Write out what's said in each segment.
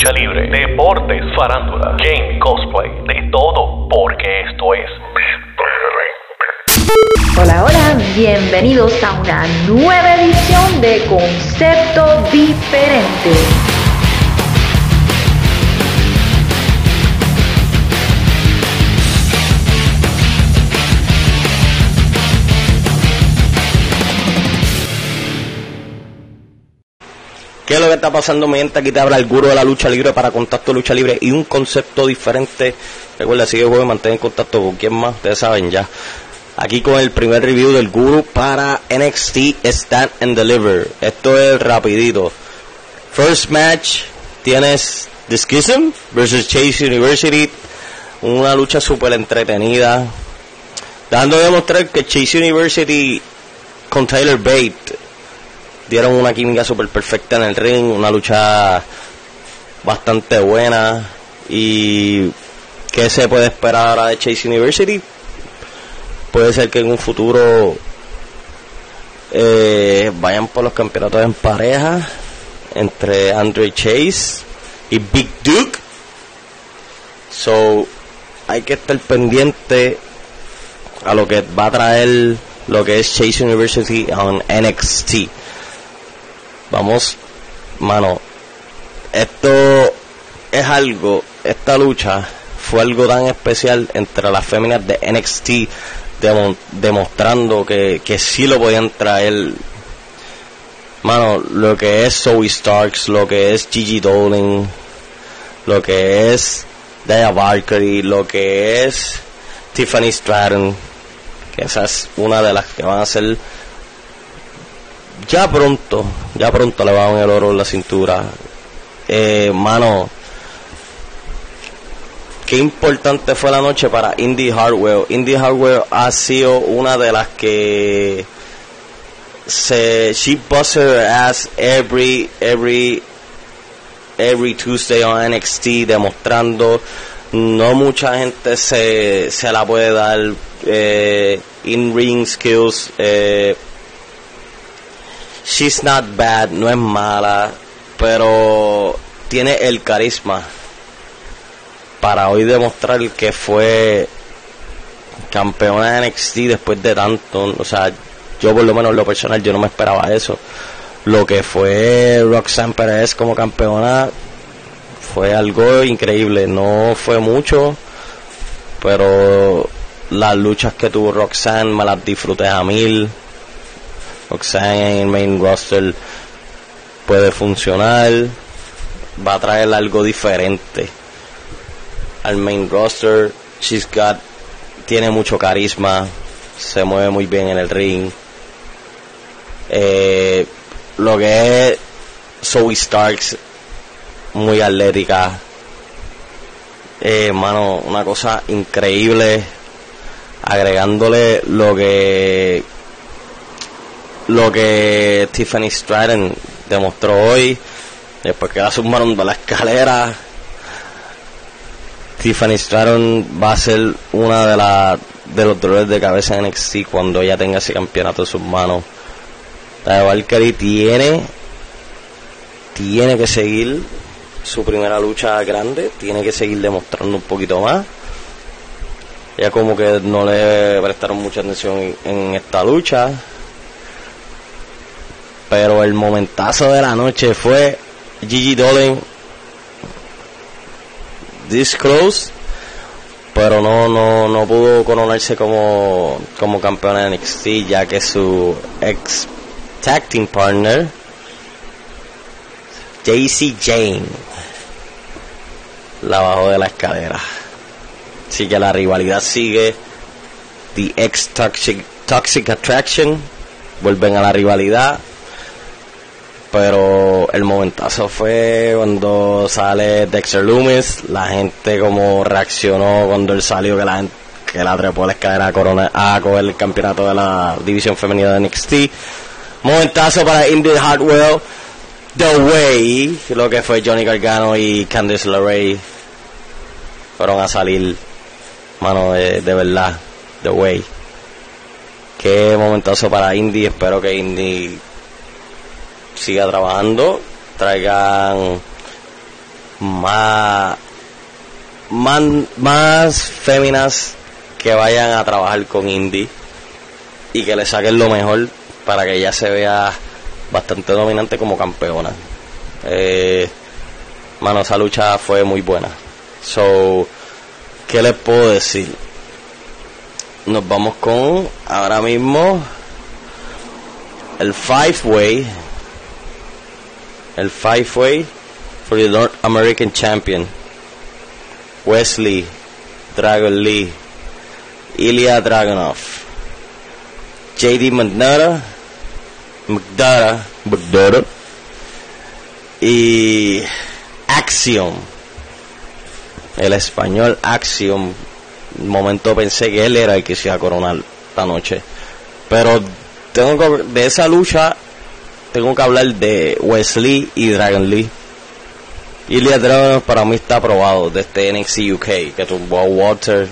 lucha libre, deportes, farándula, game, cosplay, de todo, porque esto es Hola, hola, bienvenidos a una nueva edición de Concepto Diferente. ¿Qué es lo que está pasando, mi gente? Aquí te habla el gurú de la lucha libre para Contacto Lucha Libre y un concepto diferente. Recuerda, sigue juego mantén en contacto con quien más, ustedes saben ya. Aquí con el primer review del gurú para NXT Stand and Deliver. Esto es rapidito. First match, tienes The Schism versus Chase University. Una lucha súper entretenida. Dando a demostrar que Chase University con Tyler Bate dieron una química súper perfecta en el ring, una lucha bastante buena y ¿qué se puede esperar ahora de Chase University? Puede ser que en un futuro eh, vayan por los campeonatos en pareja entre Andre Chase y Big Duke. So, hay que estar pendiente a lo que va a traer lo que es Chase University on NXT. Vamos, mano, esto es algo, esta lucha fue algo tan especial entre las féminas de NXT, demo- demostrando que, que sí lo podían traer. Mano, lo que es Zoe Starks, lo que es Gigi Dolan, lo que es Daya Valkyrie, lo que es Tiffany Stratton, que esa es una de las que van a ser ya pronto, ya pronto le van el oro en la cintura. Eh, mano, qué importante fue la noche para Indie Hardware. Indie Hardware ha sido una de las que se she busts her ass every every every Tuesday on NXT demostrando no mucha gente se, se la puede dar eh, in ring skills eh, she's not bad no es mala pero tiene el carisma para hoy demostrar que fue campeona de NXT después de tanto. O sea yo por lo menos en lo personal yo no me esperaba eso. Lo que fue Roxanne Perez como campeona fue algo increíble. No fue mucho pero las luchas que tuvo Roxanne me las disfruté a mil Roxanne en el main roster puede funcionar va a traer algo diferente al main roster. She's got tiene mucho carisma se mueve muy bien en el ring. Eh, lo que es Zoe Starks muy atlética. Eh, mano una cosa increíble agregándole lo que lo que Tiffany Stratton demostró hoy después que la sumaron de la escalera Tiffany Stratton va a ser una de las de los dolores de cabeza en NXT cuando ella tenga ese campeonato en sus manos. La de Valkyrie tiene tiene que seguir su primera lucha grande tiene que seguir demostrando un poquito más. Ella como que no le prestaron mucha atención en, en esta lucha pero el momentazo de la noche fue Gigi Dolan this close pero no no no pudo coronarse como como campeona de NXT ya que su ex tag team partner JC Jane la bajó de la escalera. Así que la rivalidad sigue. The ex toxic toxic attraction vuelven a la rivalidad pero el momentazo fue cuando sale Dexter Loomis, la gente como reaccionó cuando él salió que la gente, que la trepó la escalera a, corona, a coger el campeonato de la división femenina de NXT. Momentazo para Indy Hardwell, The Way, lo que fue Johnny Gargano y Candice LeRae fueron a salir, mano, de, de verdad, The Way. Qué momentazo para Indy, espero que Indy siga trabajando, traigan más, más, más féminas que vayan a trabajar con Indy y que le saquen lo mejor para que ella se vea bastante dominante como campeona. Eh, mano, esa lucha fue muy buena. So, ¿qué les puedo decir? Nos vamos con ahora mismo el Five Way. El Five Way for the North American Champion. Wesley, Dragon Lee, Ilya Dragunov, JD McNara, McDara, McDara y Axiom. El español Axiom. Un momento pensé que él era el que se iba a coronar esta noche. Pero tengo de esa lucha tengo que hablar de Wesley y Dragon Lee. Ilya Dragon para mí está aprobado de este NXT UK que tuvo a Walter,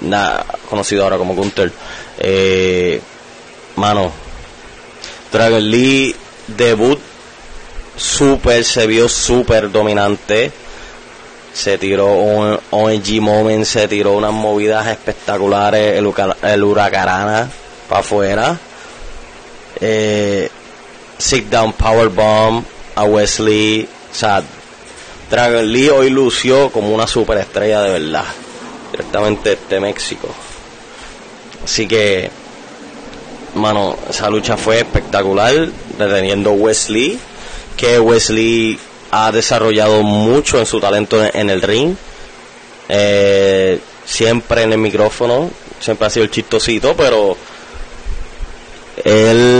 nada, conocido ahora como Gunther. Eh, mano, Dragon Lee debut super, se vio super dominante. Se tiró un ONG Moment, se tiró unas movidas espectaculares, el, el huracarana para afuera. Eh, sit down power bomb a Wesley, o sea, Dragon Lee hoy lució como una superestrella de verdad, directamente de México. Así que, mano, esa lucha fue espectacular, deteniendo Wesley, que Wesley ha desarrollado mucho en su talento en, el ring, eh, siempre en el micrófono, siempre ha sido el chistosito, pero él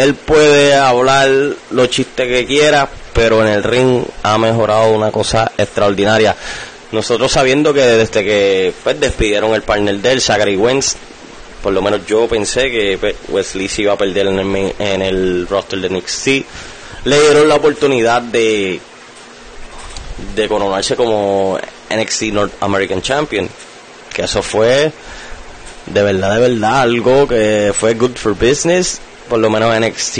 él puede hablar los chistes que quiera, pero en el ring ha mejorado una cosa extraordinaria. Nosotros sabiendo que desde que pues, despidieron el partner del Zachary Wentz, por lo menos yo pensé que pues, Wesley se iba a perder en el, en el roster de NXT, le dieron la oportunidad de de coronarse como NXT North American Champion, que eso fue de verdad, de verdad, algo que fue good for business. Por lo menos NXT,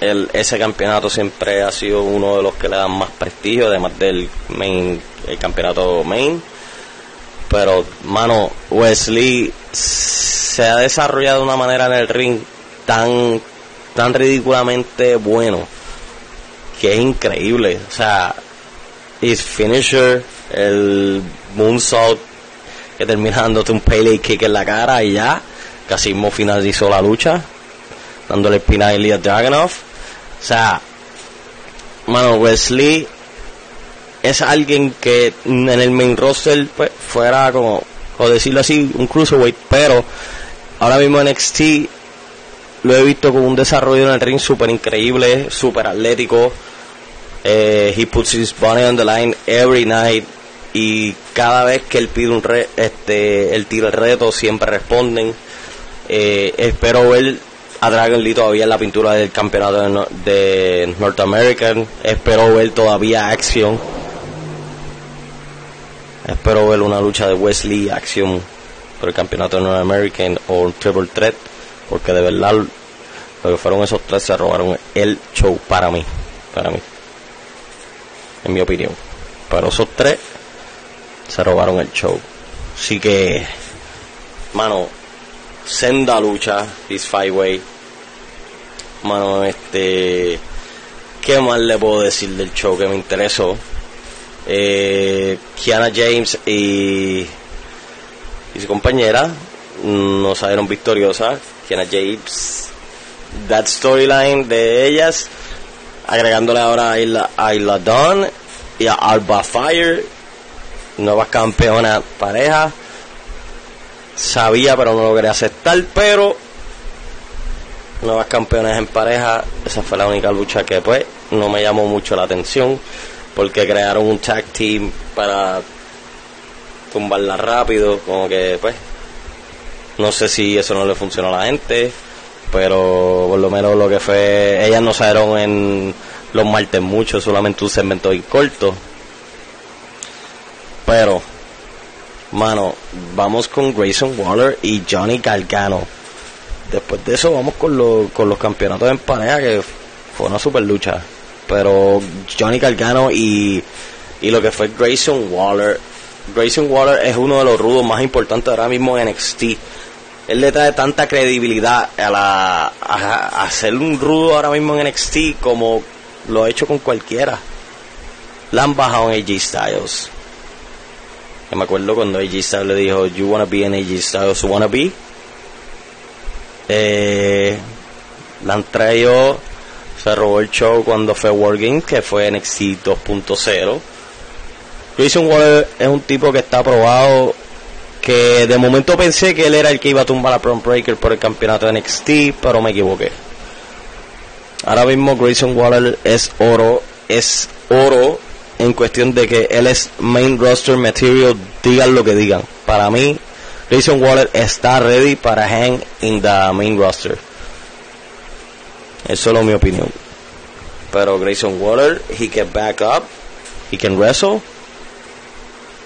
el, ese campeonato siempre ha sido uno de los que le dan más prestigio, además del main, el campeonato main. Pero, mano, Wesley se ha desarrollado de una manera en el ring tan, tan ridículamente bueno que es increíble. O sea, his finisher, el moonsault que termina dándote un pele kick en la cara y ya, casi mismo finalizó la lucha, dándole el pin a Ilya Dragunov. O sea, mano, Wesley es alguien que en el main roster pues, fuera como, o decirlo así, un cruiserweight, pero ahora mismo en NXT lo he visto con un desarrollo en el ring súper increíble, súper atlético. Eh, he puts his body on the line every night y cada vez que él pide un re, este él tira el reto siempre responden Eh, espero ver a Dragon Lee todavía en la pintura del campeonato de, no- de North American. Espero ver todavía acción. Espero ver una lucha de Wesley acción por el campeonato de North American o Triple Threat porque de verdad lo que fueron esos tres se robaron el show para mí para mí en mi opinión. Pero esos tres se robaron el show. Así que, mano, senda lucha, this five way. Mano, este, ¿qué más le puedo decir del show que me interesó? Eh, Kiana James y, y su compañera no salieron victoriosas. Kiana James, that storyline de ellas, agregándole ahora a Isla, a Isla Dawn y a Alba Fire nuevas campeonas pareja. Sabía, pero no lo quería aceptar. Pero nuevas campeonas en pareja, esa fue la única lucha que, pues, no me llamó mucho la atención. Porque crearon un tag team para tumbarla rápido. Como que, pues, no sé si eso no le funcionó a la gente. Pero por lo menos lo que fue, ellas no salieron en los martes mucho, solamente un segmento y corto. Pero, mano, vamos con Grayson Waller y Johnny Gargano. Después de eso vamos con, los con los campeonatos en pareja que fue una super lucha. pero Johnny Gargano y, y lo que fue Grayson Waller. Grayson Waller es uno de los rudos más importantes ahora mismo en NXT. Él le trae tanta credibilidad a, la, a, un rudo ahora mismo en NXT como lo ha hecho con cualquiera. La han bajado en AJ Styles. Yo me acuerdo cuando AJ Styles le dijo, You wanna be an AJ Styles wanna be? Eh, la han traído, se robó el show cuando fue Wargame, que fue NXT 2.0. Grayson Waller es un tipo que está aprobado, que de momento pensé que él era el que iba a tumbar a Prom Breaker por el campeonato de NXT, pero me equivoqué. Ahora mismo Grayson Waller es oro, es oro en cuestión de que él es main roster material, digan lo que digan. Para mí, Grayson Waller está ready para hang in the main roster. Es solo mi opinión. Pero Grayson Waller, he can back up, he can wrestle.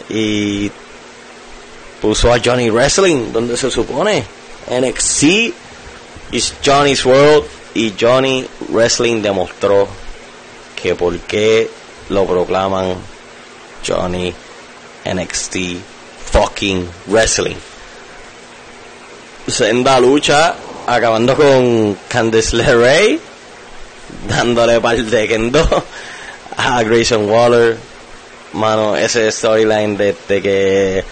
Y puso a Johnny Wrestling, donde se supone. NXT is Johnny's World. Y Johnny Wrestling demostró que por qué lo proclaman Johnny NXT fucking Wrestling. Senda lucha acabando con Candice LeRae dándole par de kendo a Grayson Waller mano ese storyline de, de que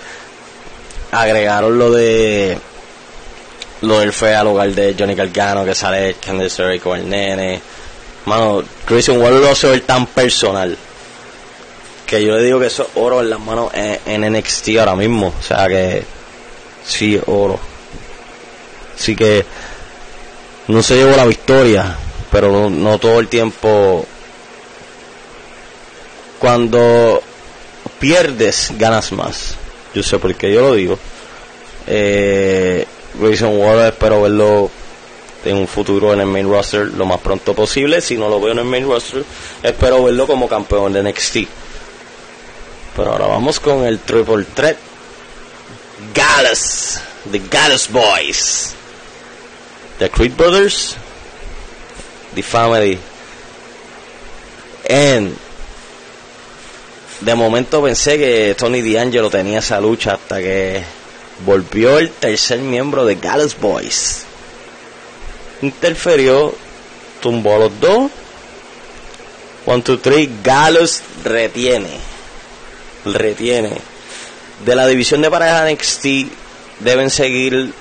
agregaron lo de lo del fue al hogar de Johnny Gargano que sale Candice LeRae con el nene mano Grayson Waller lo ver tan personal que yo le digo que eso es oro en las manos en, NXT ahora mismo o sea que sí oro Así que no se llevó la victoria, pero no, no todo el tiempo. Cuando pierdes, ganas más. Yo sé por qué yo lo digo. Eh, Grayson espero verlo en un futuro en el main roster lo más pronto posible. Si no lo veo en el main roster, espero verlo como campeón de NXT. Pero ahora vamos con el triple threat. Gallus, the Gallus Boys. The Creed Brothers, The Family. And de momento pensé que Tony D'Angelo tenía esa lucha hasta que volvió el tercer miembro de Gallus Boys. Interferió, tumbó a los dos. One, two, three. Gallus retiene. Retiene. De la división de pareja NXT deben seguir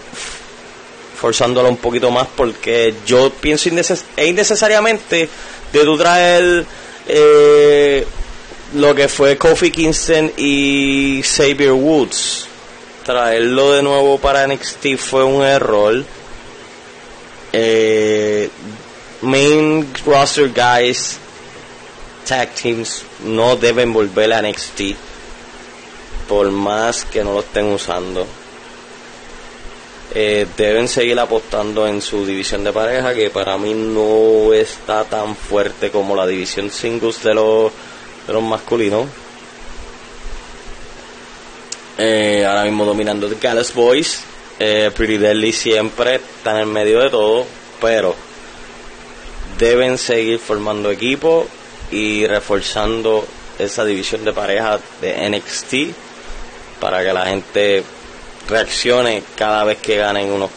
forzándolo un poquito más porque yo pienso e innecesariamente de tú traer eh, lo que fue Kofi Kingston y Xavier Woods traerlo de nuevo para NXT fue un error eh, main roster guys tag teams no deben volver a NXT por más que no lo estén usando. Eh, deben seguir apostando en su división de pareja que para mí no está tan fuerte como la división singles de los, de los masculinos. Eh, ahora mismo dominando The Gallus Boys eh, Pretty Deadly siempre está en el medio de todo pero deben seguir formando equipo y reforzando esa división de pareja de NXT para que la gente reaccione cada vez que ganen unos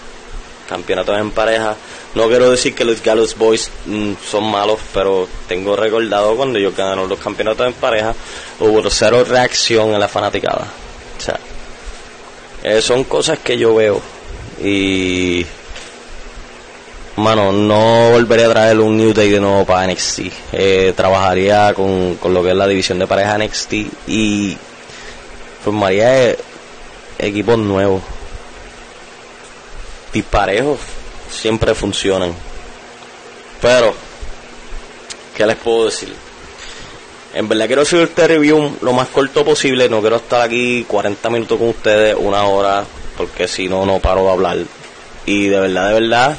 campeonatos en pareja. No quiero decir que los Gallus Boys mm, son malos, pero tengo recordado cuando ellos ganaron los campeonatos en pareja, hubo cero reacción en la fanaticada. O eh, son cosas que yo veo y mano, no volvería a traer un New Day de nuevo para NXT. Eh, trabajaría con, con, lo que es la división de pareja NXT y formaría equipos nuevos. Disparejos siempre funcionan. Pero, ¿qué les puedo decir? En verdad quiero hacer este review lo más corto posible. No quiero estar aquí 40 minutos con ustedes, una hora, porque si no, no paro de hablar. Y de verdad, de verdad,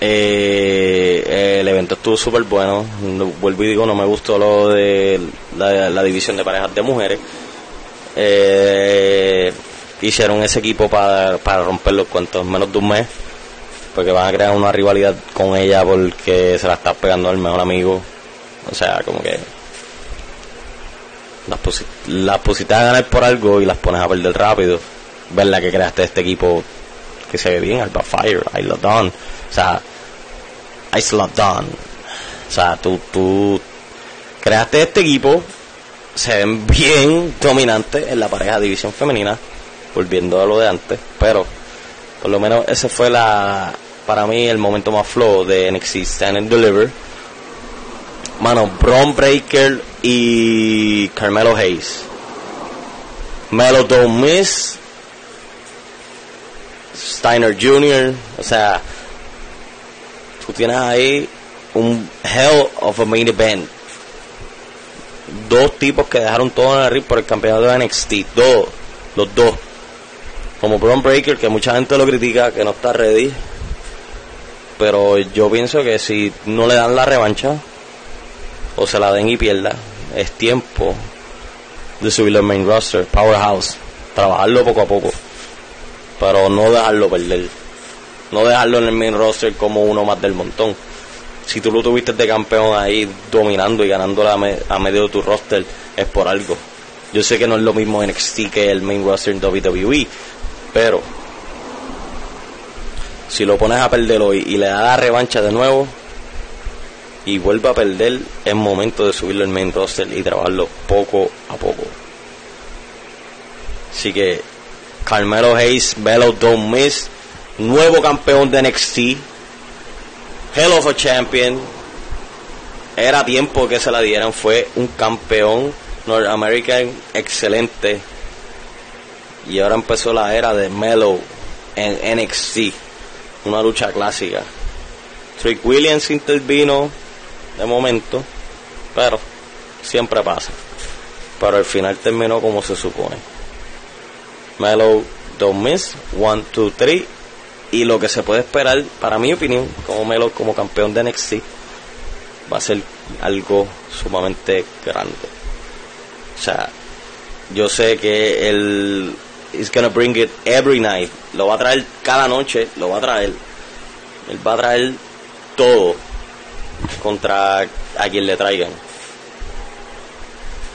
eh, el evento estuvo súper bueno. Vuelvo y digo, no me gustó lo de la, la división de parejas de mujeres. Eh, hicieron ese equipo para, para romper los cuentos en menos de un mes. Porque van a crear una rivalidad con ella porque se la está pegando el mejor amigo. O sea, como que las, pusi- las pusiste a ganar por algo y las pones a perder rápido. Ver la que creaste este equipo que se ve bien, Alba Fire, Isla Dawn. O sea, Isla Dawn. O sea, tú, tú creaste este equipo, se ven bien dominantes en la pareja división femenina, volviendo a lo de antes, pero por lo menos ese fue la para mí el momento más flow de NXT Stand and Deliver. Mano, Braun Breaker y Carmelo Hayes. Melo Miss. Steiner Jr. O sea, tú tienes ahí un hell of a main event. Dos tipos que dejaron todo en el ring por el campeonato de NXT. Dos. Los dos. Como Braun Breaker, que mucha gente lo critica, que no está ready. Pero yo pienso que si no le dan la revancha, o se la den y pierda, es tiempo de subirlo al main roster, powerhouse, trabajarlo poco a poco, pero no dejarlo perder, no dejarlo en el main roster como uno más del montón. Si tú lo tuviste de campeón ahí dominando y ganando a, a medio de tu roster, es por algo. Yo sé que no es lo mismo NXT que el main roster en WWE, pero si lo pones a perder hoy y le da la revancha de nuevo, y vuelve a perder, es momento de subirlo al main roster y trabajarlo poco a poco. Así que Carmelo Hayes, Melo Don't Miss, nuevo campeón de NXT, Hell of a Champion. Era tiempo que se la dieran, fue un campeón North American excelente. Y ahora empezó la era de Melo en NXT, una lucha clásica. Trick Williams intervino de momento, pero siempre pasa. Pero al final terminó como se supone. Melo Don't Miss, 1, 2, 3. Y lo que se puede esperar, para mi opinión, como Melo como campeón de NXT, va a ser algo sumamente grande. O sea, yo sé que él is gonna bring it every night. Lo va a traer cada noche, lo va a traer. Él va a traer todo contra a quien le traigan.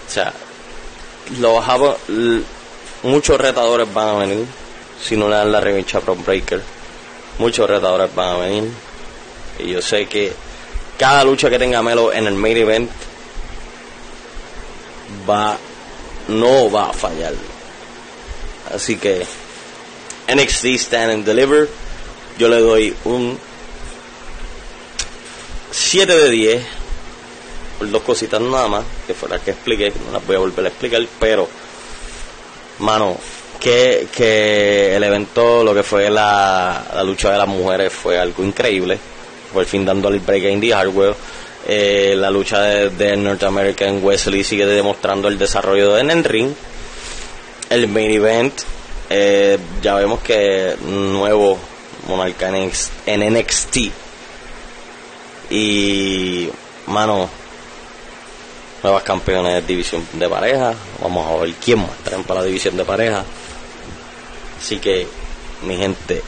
O sea, los l- muchos retadores van a venir si no le dan la revancha a Bron Breaker. Muchos retadores van a venir. Y yo sé que cada lucha que tenga Melo en el main event va no va a fallar. Así que NXT Stand and Deliver yo le doy un 7 de 10 por dos cositas nada más que fue las que expliqué, no las voy a volver a explicar, pero mano, que, que el evento, lo que fue la, la lucha de las mujeres fue algo increíble, por fin dando el break a Indie Hardware. Eh, la lucha de, de North American Wesley sigue demostrando el desarrollo de en ring. El main event, eh, ya vemos que nuevo Monarca en NXT. Y, mano, nuevas campeones de división de pareja. Vamos a ver quién más traen para la división de pareja. Así que, mi gente,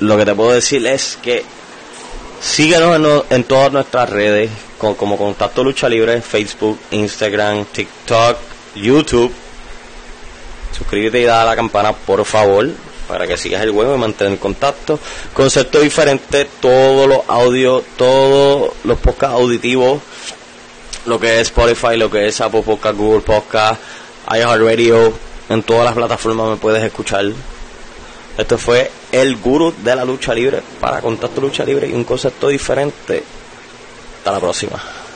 lo que te puedo decir es que síguenos en, todas nuestras redes, como Contacto Lucha Libre, Facebook, Instagram, TikTok, YouTube. Suscríbete y da a la campana, por favor, para que sigas el juego y mantener contacto. Concepto diferente, todos los audios, todos los podcasts auditivos, lo que es Spotify, lo que es Apple Podcast, Google Podcast, iHeartRadio, en todas las plataformas me puedes escuchar. Esto fue el gurú de la lucha libre para Contacto Lucha Libre y un concepto diferente. Hasta la próxima.